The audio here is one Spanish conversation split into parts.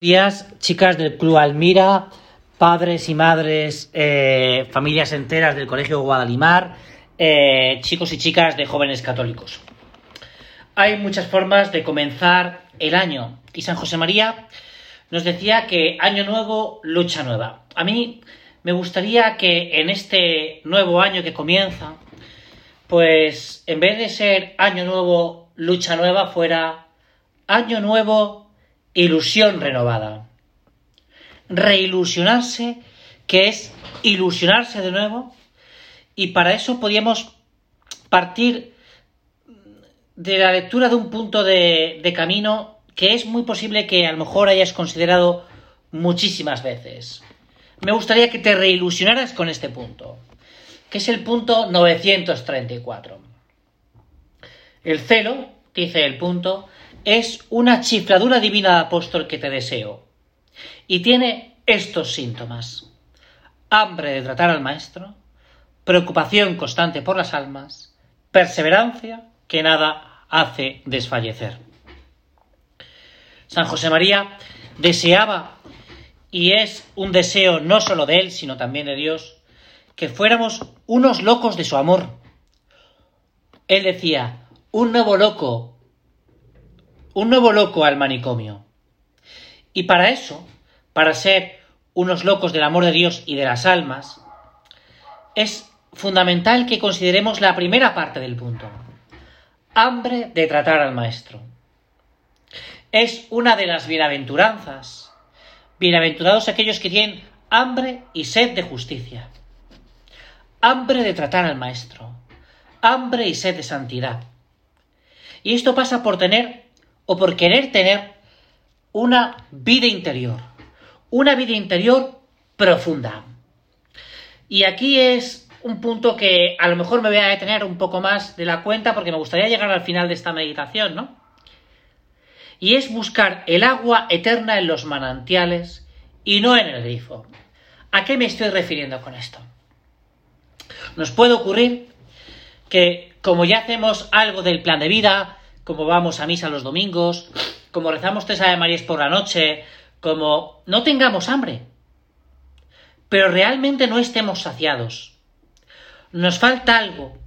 días, chicas del Club Almira, padres y madres, eh, familias enteras del Colegio Guadalimar, eh, chicos y chicas de jóvenes católicos. Hay muchas formas de comenzar el año y San José María nos decía que año nuevo, lucha nueva. A mí me gustaría que en este nuevo año que comienza, pues en vez de ser año nuevo, lucha nueva, fuera año nuevo, ilusión renovada. Reilusionarse, que es ilusionarse de nuevo, y para eso podíamos partir de la lectura de un punto de, de camino que es muy posible que a lo mejor hayas considerado muchísimas veces. Me gustaría que te reilusionaras con este punto, que es el punto 934. El celo, dice el punto, es una chifladura divina apóstol que te deseo. Y tiene estos síntomas. Hambre de tratar al maestro, preocupación constante por las almas, perseverancia que nada hace desfallecer. San José María deseaba, y es un deseo no solo de él, sino también de Dios, que fuéramos unos locos de su amor. Él decía, un nuevo loco un nuevo loco al manicomio. Y para eso, para ser unos locos del amor de Dios y de las almas, es fundamental que consideremos la primera parte del punto. Hambre de tratar al maestro. Es una de las bienaventuranzas. Bienaventurados aquellos que tienen hambre y sed de justicia. Hambre de tratar al maestro. Hambre y sed de santidad. Y esto pasa por tener o por querer tener una vida interior, una vida interior profunda. Y aquí es un punto que a lo mejor me voy a detener un poco más de la cuenta porque me gustaría llegar al final de esta meditación, ¿no? Y es buscar el agua eterna en los manantiales y no en el grifo. ¿A qué me estoy refiriendo con esto? Nos puede ocurrir que como ya hacemos algo del plan de vida, como vamos a misa los domingos, como rezamos tres Ave Marías por la noche, como no tengamos hambre, pero realmente no estemos saciados. Nos falta algo.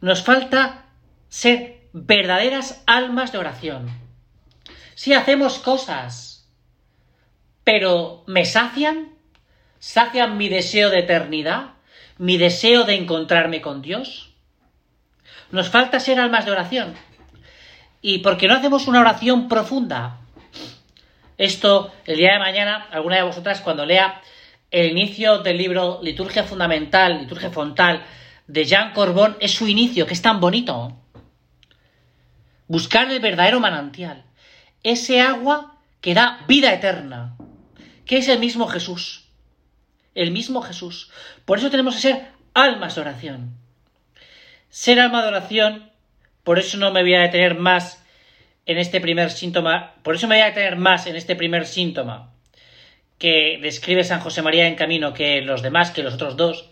Nos falta ser verdaderas almas de oración. Si hacemos cosas, pero ¿me sacian? ¿Sacian mi deseo de eternidad? ¿Mi deseo de encontrarme con Dios? Nos falta ser almas de oración. ¿Y por qué no hacemos una oración profunda? Esto, el día de mañana, alguna de vosotras cuando lea el inicio del libro Liturgia Fundamental, Liturgia Fontal, de Jean Corbón, es su inicio, que es tan bonito. Buscar el verdadero manantial, ese agua que da vida eterna, que es el mismo Jesús. El mismo Jesús. Por eso tenemos que ser almas de oración. Ser alma de oración por eso no me voy a detener más en este primer síntoma, por eso me voy a detener más en este primer síntoma que describe San José María en camino que los demás, que los otros dos,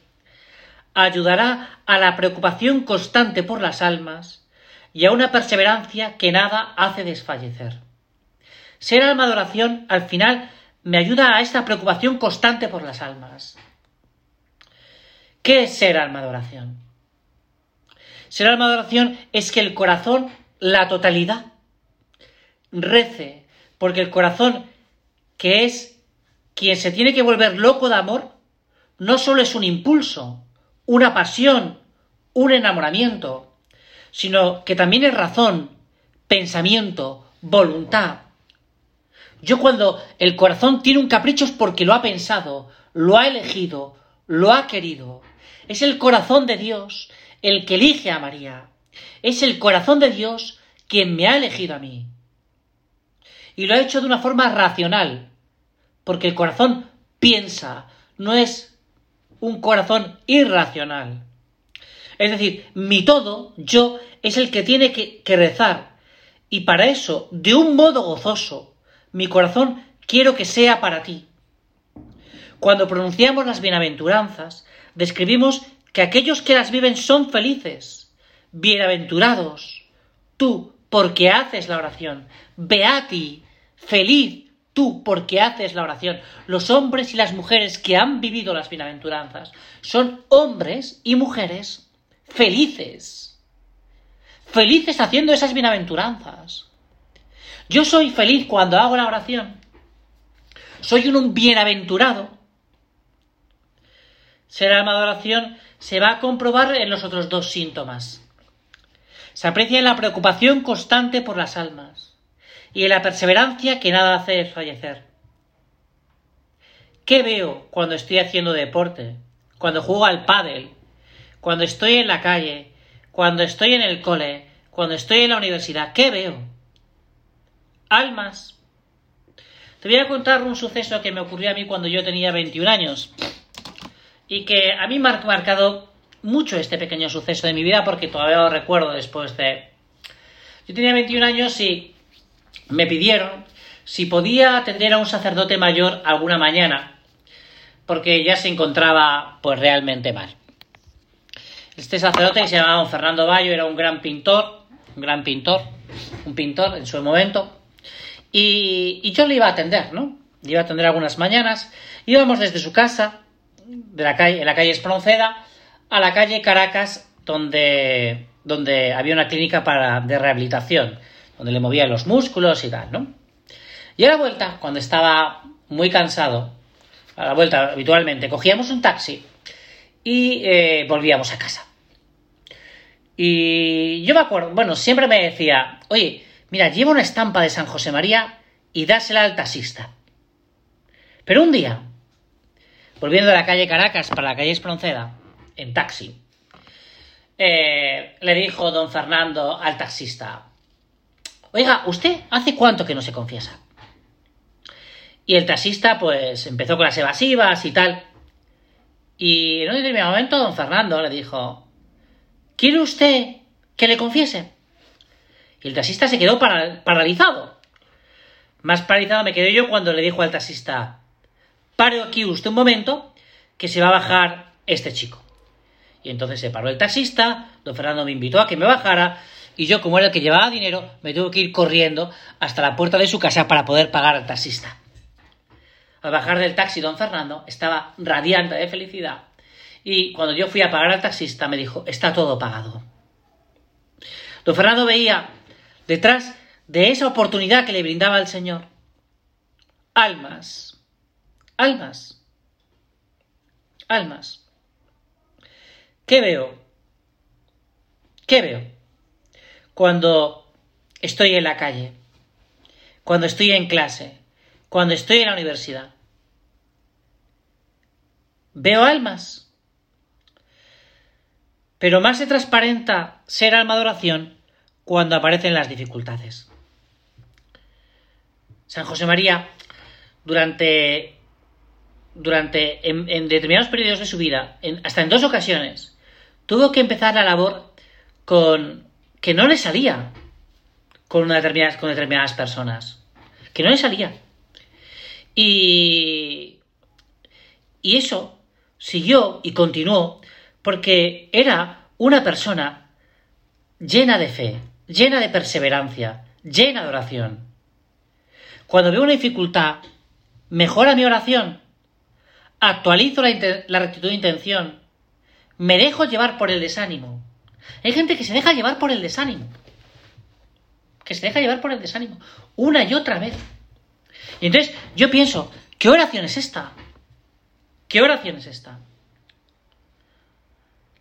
ayudará a la preocupación constante por las almas y a una perseverancia que nada hace desfallecer. Ser alma de oración, al final, me ayuda a esta preocupación constante por las almas. ¿Qué es ser alma de oración? Ser alma de oración es que el corazón, la totalidad, rece, porque el corazón, que es quien se tiene que volver loco de amor, no solo es un impulso, una pasión, un enamoramiento, sino que también es razón, pensamiento, voluntad. Yo cuando el corazón tiene un capricho es porque lo ha pensado, lo ha elegido, lo ha querido. Es el corazón de Dios el que elige a María. Es el corazón de Dios quien me ha elegido a mí. Y lo ha hecho de una forma racional, porque el corazón piensa, no es un corazón irracional. Es decir, mi todo, yo, es el que tiene que, que rezar. Y para eso, de un modo gozoso, mi corazón quiero que sea para ti. Cuando pronunciamos las bienaventuranzas, describimos que aquellos que las viven son felices, bienaventurados. Tú, porque haces la oración, beati, feliz, tú porque haces la oración. Los hombres y las mujeres que han vivido las bienaventuranzas son hombres y mujeres felices. Felices haciendo esas bienaventuranzas. Yo soy feliz cuando hago la oración. Soy un bienaventurado. Ser alma de oración se va a comprobar en los otros dos síntomas. Se aprecia en la preocupación constante por las almas y en la perseverancia que nada hace fallecer. ¿Qué veo cuando estoy haciendo deporte? Cuando juego al pádel, cuando estoy en la calle, cuando estoy en el cole, cuando estoy en la universidad, ¿qué veo? Almas. Te voy a contar un suceso que me ocurrió a mí cuando yo tenía 21 años y que a mí me ha marcado mucho este pequeño suceso de mi vida porque todavía lo recuerdo después de... Yo tenía 21 años y me pidieron si podía atender a un sacerdote mayor alguna mañana, porque ya se encontraba pues realmente mal. Este sacerdote que se llamaba Fernando Bayo era un gran pintor, un gran pintor, un pintor en su momento, y, yo le iba a atender, ¿no? Le iba a atender algunas mañanas, íbamos desde su casa, de la calle, en la calle Espronceda, a la calle Caracas, donde, donde había una clínica para, de rehabilitación donde le movía los músculos y tal, ¿no? Y a la vuelta, cuando estaba muy cansado, a la vuelta habitualmente, cogíamos un taxi y eh, volvíamos a casa. Y yo me acuerdo, bueno, siempre me decía, oye, mira, lleva una estampa de San José María y dásela al taxista. Pero un día, volviendo de la calle Caracas para la calle Espronceda, en taxi, eh, le dijo don Fernando al taxista, Oiga, ¿usted hace cuánto que no se confiesa? Y el taxista, pues, empezó con las evasivas y tal. Y en un determinado momento, don Fernando le dijo: ¿Quiere usted que le confiese? Y el taxista se quedó paralizado. Más paralizado me quedé yo cuando le dijo al taxista: Pare aquí usted un momento, que se va a bajar este chico. Y entonces se paró el taxista, don Fernando me invitó a que me bajara, y yo, como era el que llevaba dinero, me tuve que ir corriendo hasta la puerta de su casa para poder pagar al taxista. Al bajar del taxi, don Fernando estaba radiante de felicidad y cuando yo fui a pagar al taxista me dijo, está todo pagado. Don Fernando veía detrás de esa oportunidad que le brindaba el Señor almas, almas, almas. ¿Qué veo? ¿Qué veo? cuando estoy en la calle, cuando estoy en clase, cuando estoy en la universidad. Veo almas. Pero más se transparenta ser alma de oración cuando aparecen las dificultades. San José María, durante, durante en, determinados periodos de su vida, hasta en dos ocasiones, tuvo que empezar la labor con que no le salía con, una determinadas, con determinadas personas. Que no le salía. Y, y eso siguió y continuó porque era una persona llena de fe, llena de perseverancia, llena de oración. Cuando veo una dificultad, mejora mi oración, actualizo la, rectitud de intención, me dejo llevar por el desánimo hay gente que se deja llevar por el desánimo. Que se deja llevar por el desánimo. Una y otra vez. Y entonces yo pienso, ¿qué oración es esta? ¿Qué oración es esta?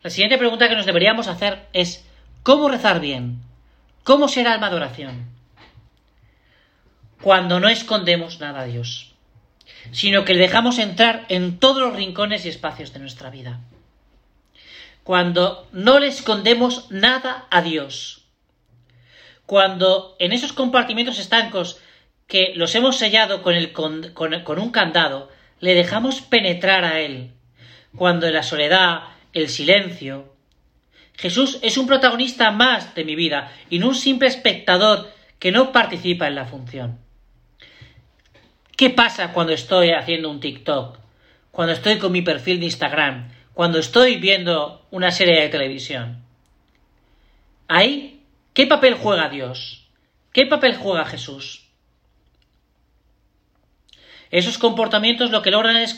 La siguiente pregunta que nos deberíamos hacer es, ¿cómo rezar bien? ¿Cómo ser alma de oración? Cuando no escondemos nada a Dios, sino que le dejamos entrar en todos los rincones y espacios de nuestra vida cuando no le escondemos nada a Dios. Cuando en esos compartimentos estancos que los hemos sellado con, el, con, con un candado, le dejamos penetrar a Él. Cuando en la soledad, el silencio. Jesús es un protagonista más de mi vida y no un simple espectador que no participa en la función. ¿Qué pasa cuando estoy haciendo un TikTok? Cuando estoy con mi perfil de Instagram? cuando estoy viendo una serie de televisión. Ahí, ¿qué papel juega Dios? ¿Qué papel juega Jesús? Esos comportamientos lo que logran es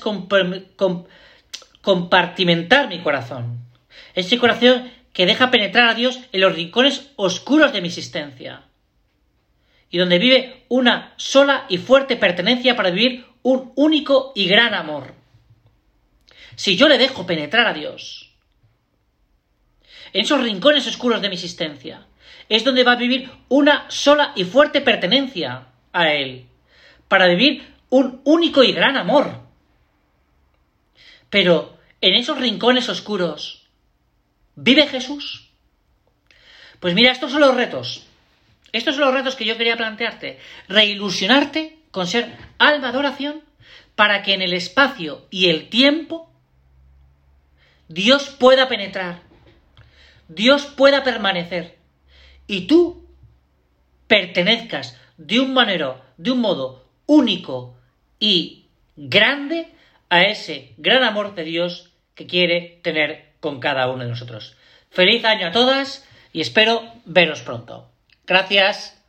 compartimentar mi corazón. Ese corazón que deja penetrar a Dios en los rincones oscuros de mi existencia. Y donde vive una sola y fuerte pertenencia para vivir un único y gran amor. Si yo le dejo penetrar a Dios, en esos rincones oscuros de mi existencia, es donde va a vivir una sola y fuerte pertenencia a Él, para vivir un único y gran amor. Pero en esos rincones oscuros, ¿vive Jesús? Pues mira, estos son los retos. Estos son los retos que yo quería plantearte. Reilusionarte con ser alma de oración para que en el espacio y el tiempo Dios pueda penetrar, Dios pueda permanecer y tú pertenezcas de un manero, de un modo único y grande a ese gran amor de Dios que quiere tener con cada uno de nosotros. Feliz año a todas y espero veros pronto. Gracias.